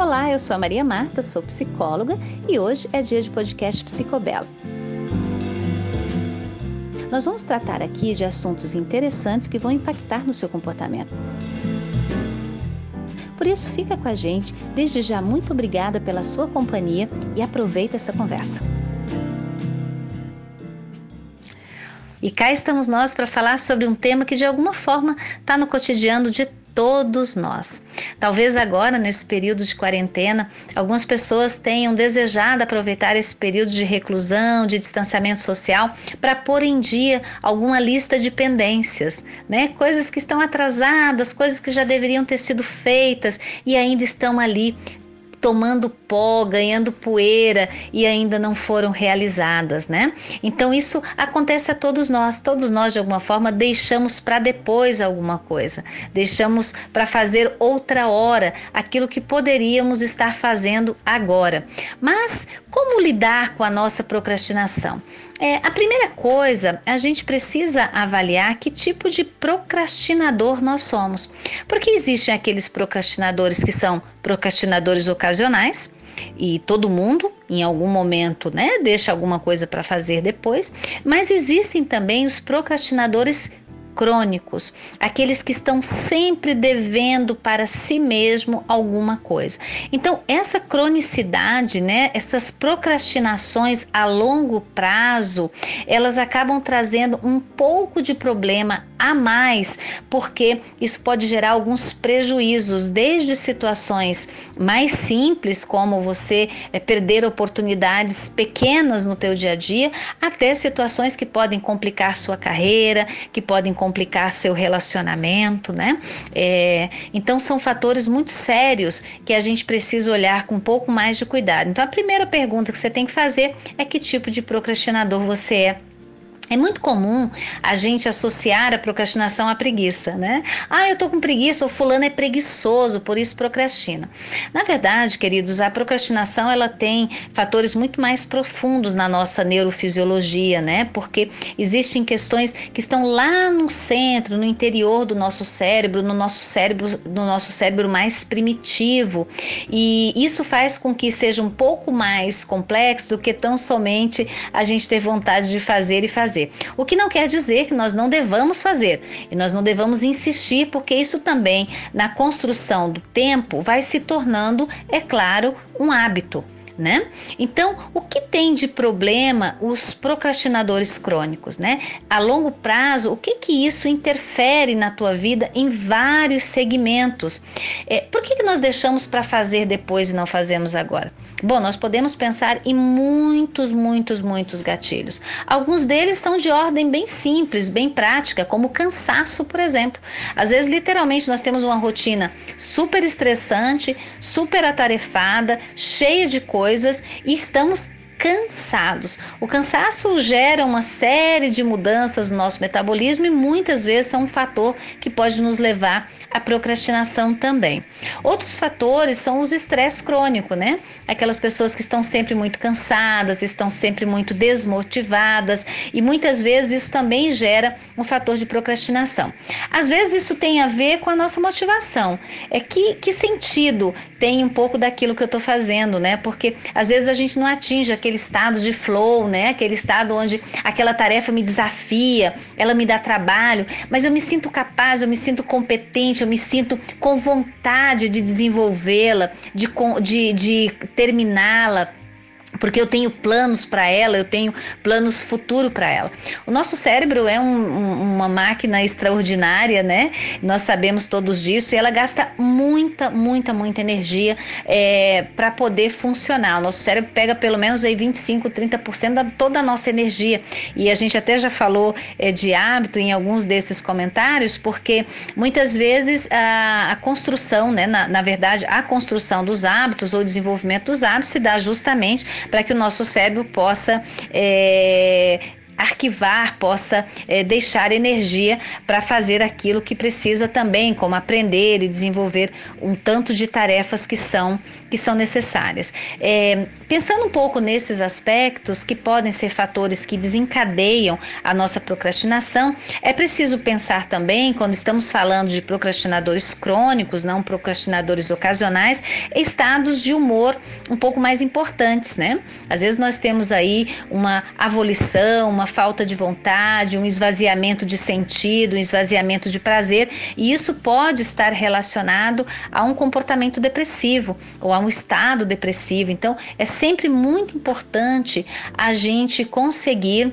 Olá, eu sou a Maria Marta, sou psicóloga e hoje é dia de podcast Psicobelo. Nós vamos tratar aqui de assuntos interessantes que vão impactar no seu comportamento. Por isso, fica com a gente. Desde já, muito obrigada pela sua companhia e aproveita essa conversa. E cá estamos nós para falar sobre um tema que de alguma forma está no cotidiano de todos nós. Talvez agora, nesse período de quarentena, algumas pessoas tenham desejado aproveitar esse período de reclusão, de distanciamento social, para pôr em dia alguma lista de pendências, né? Coisas que estão atrasadas, coisas que já deveriam ter sido feitas e ainda estão ali tomando pó, ganhando poeira e ainda não foram realizadas, né? Então isso acontece a todos nós. Todos nós de alguma forma deixamos para depois alguma coisa. Deixamos para fazer outra hora aquilo que poderíamos estar fazendo agora. Mas como lidar com a nossa procrastinação? É, a primeira coisa, a gente precisa avaliar que tipo de procrastinador nós somos. Porque existem aqueles procrastinadores que são procrastinadores ocasionais, e todo mundo em algum momento, né, deixa alguma coisa para fazer depois, mas existem também os procrastinadores crônicos, aqueles que estão sempre devendo para si mesmo alguma coisa. Então, essa cronicidade, né, essas procrastinações a longo prazo, elas acabam trazendo um pouco de problema a mais, porque isso pode gerar alguns prejuízos, desde situações mais simples, como você é, perder oportunidades pequenas no teu dia a dia, até situações que podem complicar sua carreira, que podem complicar complicar seu relacionamento, né? É, então são fatores muito sérios que a gente precisa olhar com um pouco mais de cuidado. Então a primeira pergunta que você tem que fazer é que tipo de procrastinador você é é muito comum a gente associar a procrastinação à preguiça, né? Ah, eu tô com preguiça, o fulano é preguiçoso, por isso procrastina. Na verdade, queridos, a procrastinação ela tem fatores muito mais profundos na nossa neurofisiologia, né? Porque existem questões que estão lá no centro, no interior do nosso cérebro, no nosso cérebro, no nosso cérebro mais primitivo. E isso faz com que seja um pouco mais complexo do que tão somente a gente ter vontade de fazer e fazer fazer. O que não quer dizer que nós não devamos fazer e nós não devamos insistir, porque isso também, na construção do tempo, vai se tornando, é claro, um hábito né? Então, o que tem de problema os procrastinadores crônicos, né? A longo prazo, o que que isso interfere na tua vida em vários segmentos? É, por que, que nós deixamos para fazer depois e não fazemos agora? Bom, nós podemos pensar em muitos, muitos, muitos gatilhos. Alguns deles são de ordem bem simples, bem prática, como cansaço, por exemplo. Às vezes, literalmente, nós temos uma rotina super estressante, super atarefada, cheia de coisas e estamos cansados. O cansaço gera uma série de mudanças no nosso metabolismo e muitas vezes são um fator que pode nos levar à procrastinação também. Outros fatores são os estresse crônico, né? Aquelas pessoas que estão sempre muito cansadas, estão sempre muito desmotivadas e muitas vezes isso também gera um fator de procrastinação. Às vezes isso tem a ver com a nossa motivação. É que, que sentido tem um pouco daquilo que eu estou fazendo, né? Porque às vezes a gente não atinge aquele aquele estado de flow, né? Aquele estado onde aquela tarefa me desafia, ela me dá trabalho, mas eu me sinto capaz, eu me sinto competente, eu me sinto com vontade de desenvolvê-la, de, de, de terminá-la porque eu tenho planos para ela, eu tenho planos futuro para ela. O nosso cérebro é um, um, uma máquina extraordinária, né? Nós sabemos todos disso e ela gasta muita, muita, muita energia é, para poder funcionar. O nosso cérebro pega pelo menos aí 25, 30% da toda a nossa energia. E a gente até já falou é, de hábito em alguns desses comentários, porque muitas vezes a, a construção, né? Na, na verdade, a construção dos hábitos ou desenvolvimento dos hábitos se dá justamente para que o nosso cérebro possa é, arquivar, possa é, deixar energia para fazer aquilo que precisa também, como aprender e desenvolver um tanto de tarefas que são que são necessárias. É, pensando um pouco nesses aspectos que podem ser fatores que desencadeiam a nossa procrastinação, é preciso pensar também, quando estamos falando de procrastinadores crônicos, não procrastinadores ocasionais, estados de humor um pouco mais importantes, né? Às vezes nós temos aí uma avolição, uma falta de vontade, um esvaziamento de sentido, um esvaziamento de prazer, e isso pode estar relacionado a um comportamento depressivo ou a um estado depressivo. Então, é sempre muito importante a gente conseguir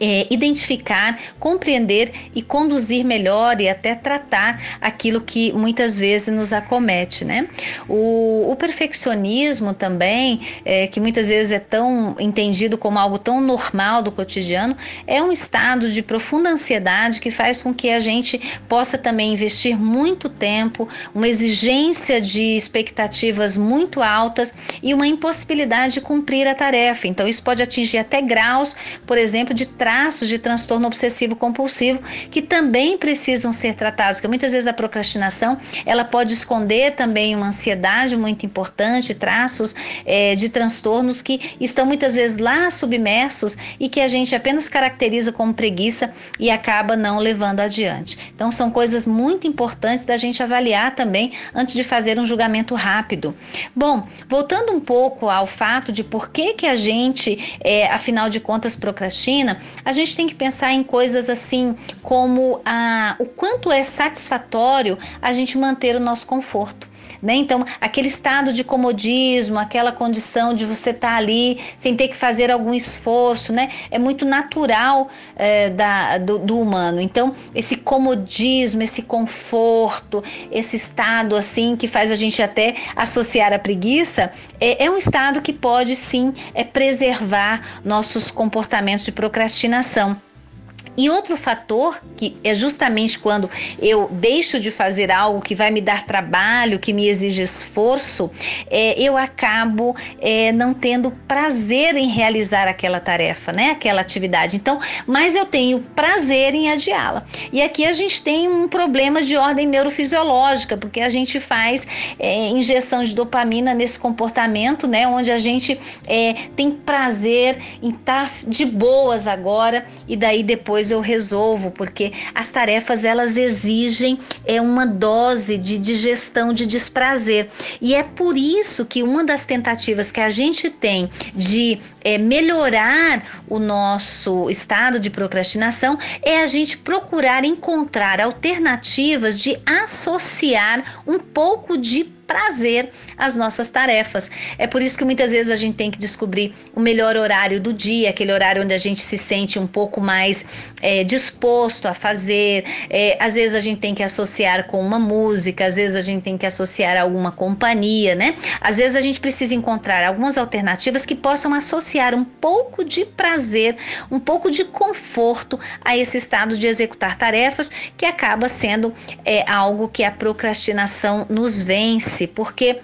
é, identificar, compreender e conduzir melhor e até tratar aquilo que muitas vezes nos acomete, né? O, o perfeccionismo também, é, que muitas vezes é tão entendido como algo tão normal do cotidiano, é um estado de profunda ansiedade que faz com que a gente possa também investir muito tempo, uma exigência de expectativas muito altas e uma impossibilidade de cumprir a tarefa. Então, isso pode atingir até graus, por exemplo, de traços de transtorno obsessivo compulsivo que também precisam ser tratados, porque muitas vezes a procrastinação ela pode esconder também uma ansiedade muito importante, traços é, de transtornos que estão muitas vezes lá submersos e que a gente apenas caracteriza como preguiça e acaba não levando adiante. Então são coisas muito importantes da gente avaliar também antes de fazer um julgamento rápido. Bom, voltando um pouco ao fato de por que que a gente, é, afinal de contas, procrastina, a gente tem que pensar em coisas assim como a, o quanto é satisfatório a gente manter o nosso conforto. Né? Então, aquele estado de comodismo, aquela condição de você estar tá ali sem ter que fazer algum esforço, né? É muito natural é, da, do, do, humano. Então, esse comodismo, esse conforto, esse estado assim que faz a gente até associar a preguiça, é, é um estado que pode sim é, preservar nossos comportamentos de procrastinação. E outro fator, que é justamente quando eu deixo de fazer algo que vai me dar trabalho, que me exige esforço, é, eu acabo é, não tendo prazer em realizar aquela tarefa, né? Aquela atividade. Então, mas eu tenho prazer em adiá-la. E aqui a gente tem um problema de ordem neurofisiológica, porque a gente faz é, injeção de dopamina nesse comportamento, né? Onde a gente é, tem prazer em estar de boas agora e daí depois depois eu resolvo, porque as tarefas elas exigem é uma dose de digestão de desprazer. E é por isso que uma das tentativas que a gente tem de é, melhorar o nosso estado de procrastinação é a gente procurar encontrar alternativas de associar um pouco de prazer às nossas tarefas. É por isso que muitas vezes a gente tem que descobrir o melhor horário do dia, aquele horário onde a gente se sente um pouco mais é, disposto a fazer. É, às vezes a gente tem que associar com uma música, às vezes a gente tem que associar a alguma companhia, né? Às vezes a gente precisa encontrar algumas alternativas que possam associar um pouco de prazer, um pouco de conforto a esse estado de executar tarefas que acaba sendo é, algo que a procrastinação nos vence porque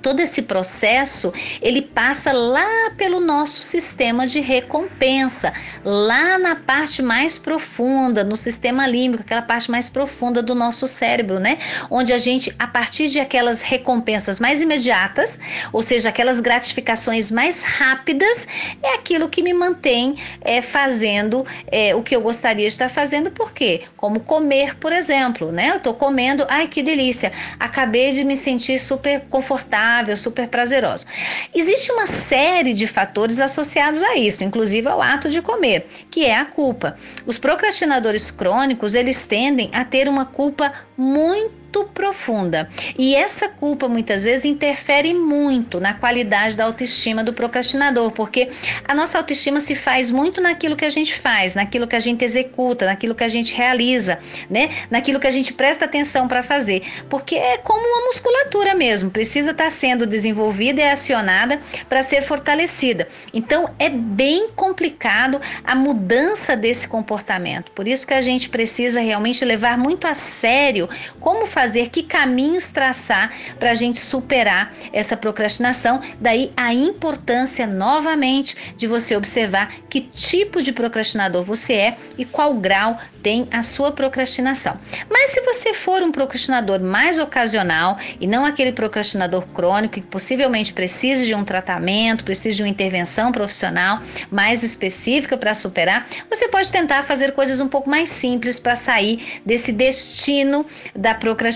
todo esse processo ele passa lá pelo nosso sistema de recompensa, lá na parte mais profunda, no sistema límbico, aquela parte mais profunda do nosso cérebro, né? Onde a gente, a partir de aquelas recompensas mais imediatas, ou seja, aquelas gratificações mais rápidas, é aquilo que me mantém é, fazendo é, o que eu gostaria de estar fazendo, por quê? Como comer, por exemplo, né? Eu tô comendo, ai que delícia, acabei de me sentir super confortável agradável, super prazerosa. Existe uma série de fatores associados a isso, inclusive ao ato de comer, que é a culpa. Os procrastinadores crônicos, eles tendem a ter uma culpa muito muito profunda. E essa culpa muitas vezes interfere muito na qualidade da autoestima do procrastinador, porque a nossa autoestima se faz muito naquilo que a gente faz, naquilo que a gente executa, naquilo que a gente realiza, né? Naquilo que a gente presta atenção para fazer, porque é como uma musculatura mesmo, precisa estar tá sendo desenvolvida e acionada para ser fortalecida. Então é bem complicado a mudança desse comportamento. Por isso que a gente precisa realmente levar muito a sério como fazer, que caminhos traçar para a gente superar essa procrastinação. Daí a importância novamente de você observar que tipo de procrastinador você é e qual grau tem a sua procrastinação. Mas se você for um procrastinador mais ocasional e não aquele procrastinador crônico que possivelmente precise de um tratamento, precise de uma intervenção profissional mais específica para superar, você pode tentar fazer coisas um pouco mais simples para sair desse destino da procrastinação.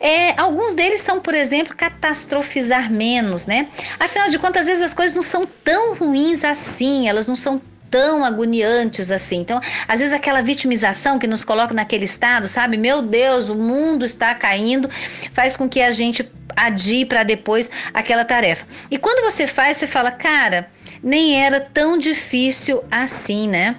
É, alguns deles são, por exemplo, catastrofizar menos, né? Afinal de contas, às vezes as coisas não são tão ruins assim, elas não são tão agoniantes assim. Então, às vezes aquela vitimização que nos coloca naquele estado, sabe? Meu Deus, o mundo está caindo, faz com que a gente adie para depois aquela tarefa. E quando você faz, você fala, cara, nem era tão difícil assim, né?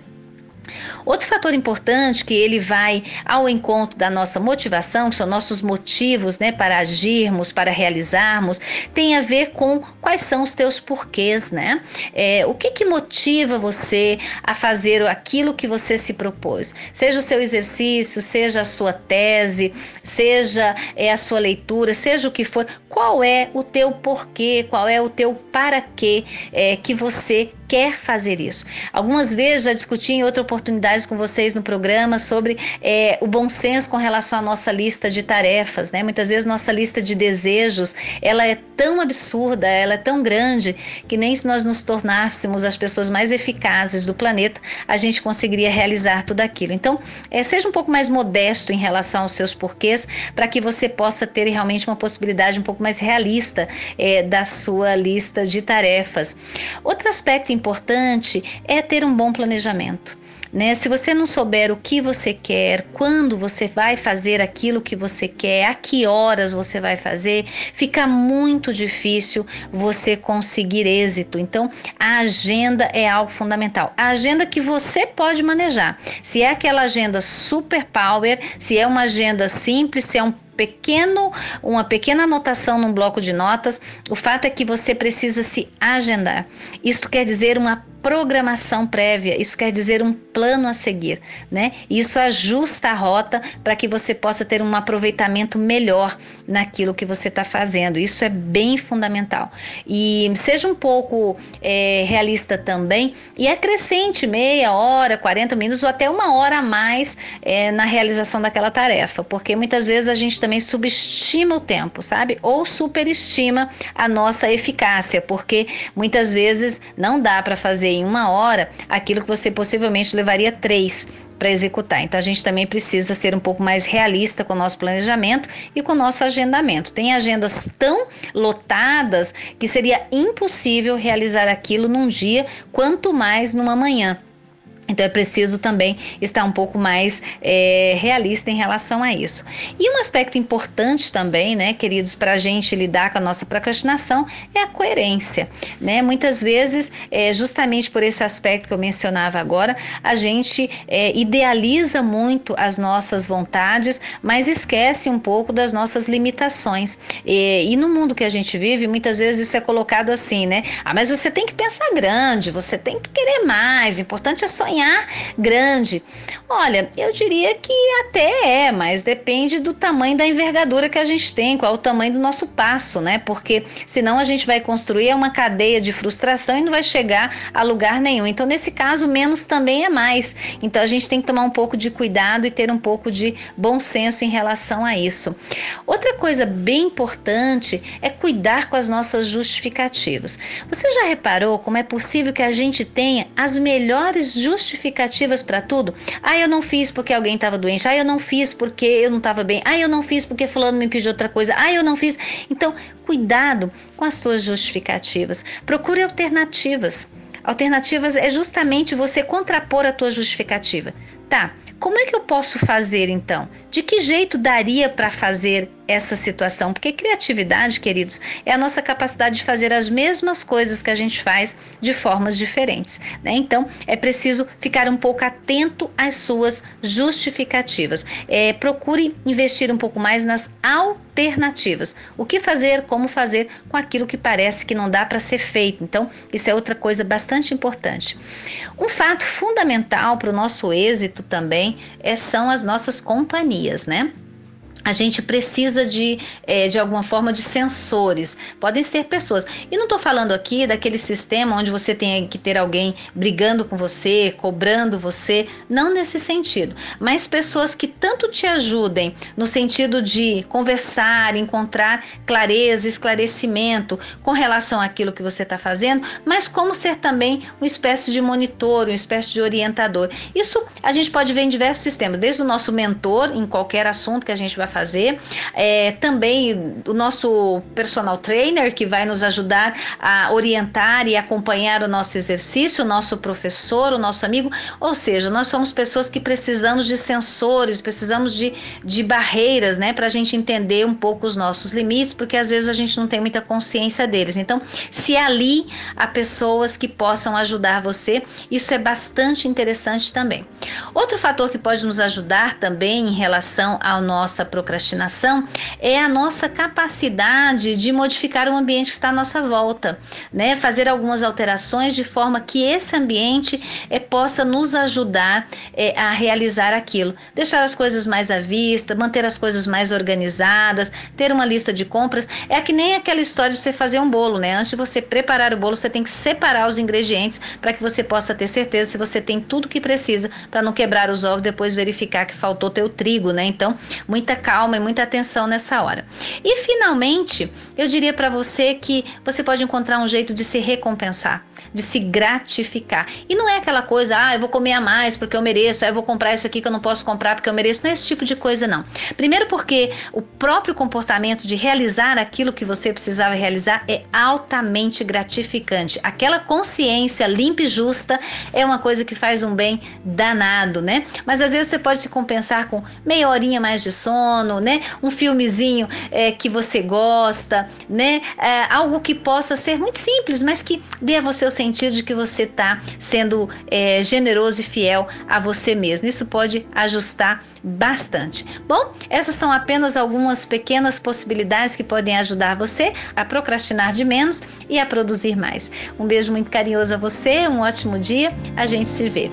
Outro fator importante que ele vai ao encontro da nossa motivação, que são nossos motivos né, para agirmos, para realizarmos, tem a ver com quais são os teus porquês, né? É, o que, que motiva você a fazer aquilo que você se propôs? Seja o seu exercício, seja a sua tese, seja é, a sua leitura, seja o que for, qual é o teu porquê, qual é o teu para quê é, que você quer fazer isso. Algumas vezes já discuti em outra oportunidade com vocês no programa sobre é, o bom senso com relação à nossa lista de tarefas, né? Muitas vezes nossa lista de desejos ela é tão absurda, ela é tão grande que nem se nós nos tornássemos as pessoas mais eficazes do planeta a gente conseguiria realizar tudo aquilo. Então, é, seja um pouco mais modesto em relação aos seus porquês para que você possa ter realmente uma possibilidade um pouco mais realista é, da sua lista de tarefas. Outro aspecto importante é ter um bom planejamento. Né? Se você não souber o que você quer, quando você vai fazer aquilo que você quer, a que horas você vai fazer, fica muito difícil você conseguir êxito. Então, a agenda é algo fundamental. A agenda que você pode manejar. Se é aquela agenda super power, se é uma agenda simples, se é um pequeno, uma pequena anotação num bloco de notas, o fato é que você precisa se agendar. Isso quer dizer uma programação prévia, isso quer dizer um plano a seguir, né? Isso ajusta a rota para que você possa ter um aproveitamento melhor naquilo que você está fazendo. Isso é bem fundamental. E seja um pouco é, realista também e acrescente meia hora, 40 minutos ou até uma hora a mais é, na realização daquela tarefa, porque muitas vezes a gente também subestima o tempo, sabe? Ou superestima a nossa eficácia, porque muitas vezes não dá para fazer em uma hora aquilo que você possivelmente levaria três para executar. Então a gente também precisa ser um pouco mais realista com o nosso planejamento e com o nosso agendamento. Tem agendas tão lotadas que seria impossível realizar aquilo num dia, quanto mais numa manhã. Então é preciso também estar um pouco mais é, realista em relação a isso. E um aspecto importante também, né, queridos, para a gente lidar com a nossa procrastinação é a coerência. Né? Muitas vezes, é, justamente por esse aspecto que eu mencionava agora, a gente é, idealiza muito as nossas vontades, mas esquece um pouco das nossas limitações. E, e no mundo que a gente vive, muitas vezes isso é colocado assim, né? Ah, mas você tem que pensar grande, você tem que querer mais, o importante é sonhar sonhar grande. Olha, eu diria que até é, mas depende do tamanho da envergadura que a gente tem, qual o tamanho do nosso passo, né? Porque senão a gente vai construir uma cadeia de frustração e não vai chegar a lugar nenhum. Então, nesse caso, menos também é mais. Então, a gente tem que tomar um pouco de cuidado e ter um pouco de bom senso em relação a isso. Outra coisa bem importante é cuidar com as nossas justificativas. Você já reparou como é possível que a gente tenha as melhores justificativas? Justificativas para tudo. Ah, eu não fiz porque alguém estava doente. Ah, eu não fiz porque eu não estava bem. Ah, eu não fiz porque fulano me pediu outra coisa. Ah, eu não fiz. Então, cuidado com as suas justificativas. Procure alternativas. Alternativas é justamente você contrapor a tua justificativa. Tá, como é que eu posso fazer então? De que jeito daria para fazer essa situação? Porque criatividade, queridos, é a nossa capacidade de fazer as mesmas coisas que a gente faz de formas diferentes. Né? Então, é preciso ficar um pouco atento às suas justificativas. É, procure investir um pouco mais nas alternativas. O que fazer, como fazer com aquilo que parece que não dá para ser feito. Então, isso é outra coisa bastante importante. Um fato fundamental para o nosso êxito também é, são as nossas companhias, né? A gente precisa de, é, de alguma forma de sensores. Podem ser pessoas. E não estou falando aqui daquele sistema onde você tem que ter alguém brigando com você, cobrando você. Não nesse sentido. Mas pessoas que tanto te ajudem no sentido de conversar, encontrar clareza, esclarecimento com relação àquilo que você está fazendo, mas como ser também uma espécie de monitor, uma espécie de orientador. Isso a gente pode ver em diversos sistemas, desde o nosso mentor em qualquer assunto que a gente vai fazer. É, também o nosso personal trainer, que vai nos ajudar a orientar e acompanhar o nosso exercício, o nosso professor, o nosso amigo. Ou seja, nós somos pessoas que precisamos de sensores, precisamos de, de barreiras, né, para a gente entender um pouco os nossos limites, porque às vezes a gente não tem muita consciência deles. Então, se ali há pessoas que possam ajudar você, isso é bastante interessante também. Outro fator que pode nos ajudar também em relação à nossa procrastinação é a nossa capacidade de modificar o ambiente que está à nossa volta, né? Fazer algumas alterações de forma que esse ambiente é, possa nos ajudar é, a realizar aquilo. Deixar as coisas mais à vista, manter as coisas mais organizadas, ter uma lista de compras. É que nem aquela história de você fazer um bolo, né? Antes de você preparar o bolo, você tem que separar os ingredientes para que você possa ter certeza se você tem tudo que precisa para não quebrar os ovos depois verificar que faltou teu trigo, né? Então, muita calma e muita atenção nessa hora. E finalmente, eu diria para você que você pode encontrar um jeito de se recompensar, de se gratificar. E não é aquela coisa, ah, eu vou comer a mais porque eu mereço, ah, eu vou comprar isso aqui que eu não posso comprar porque eu mereço. Não é esse tipo de coisa, não. Primeiro, porque o próprio comportamento de realizar aquilo que você precisava realizar é altamente gratificante. Aquela consciência limpa e justa é uma coisa que faz um bem danado, né? Mas às vezes você pode se compensar com meia horinha mais de sono, né? Um filmezinho é, que você gosta, né? É, algo que possa ser muito simples, mas que dê a você o sentido de que você está sendo é, generoso e fiel a você mesmo. Isso pode ajustar bastante. Bom, essas são apenas algumas pequenas possibilidades que podem ajudar você a procrastinar de menos e a produzir mais. Um beijo muito carinhoso a você, um ótimo dia, a gente se vê.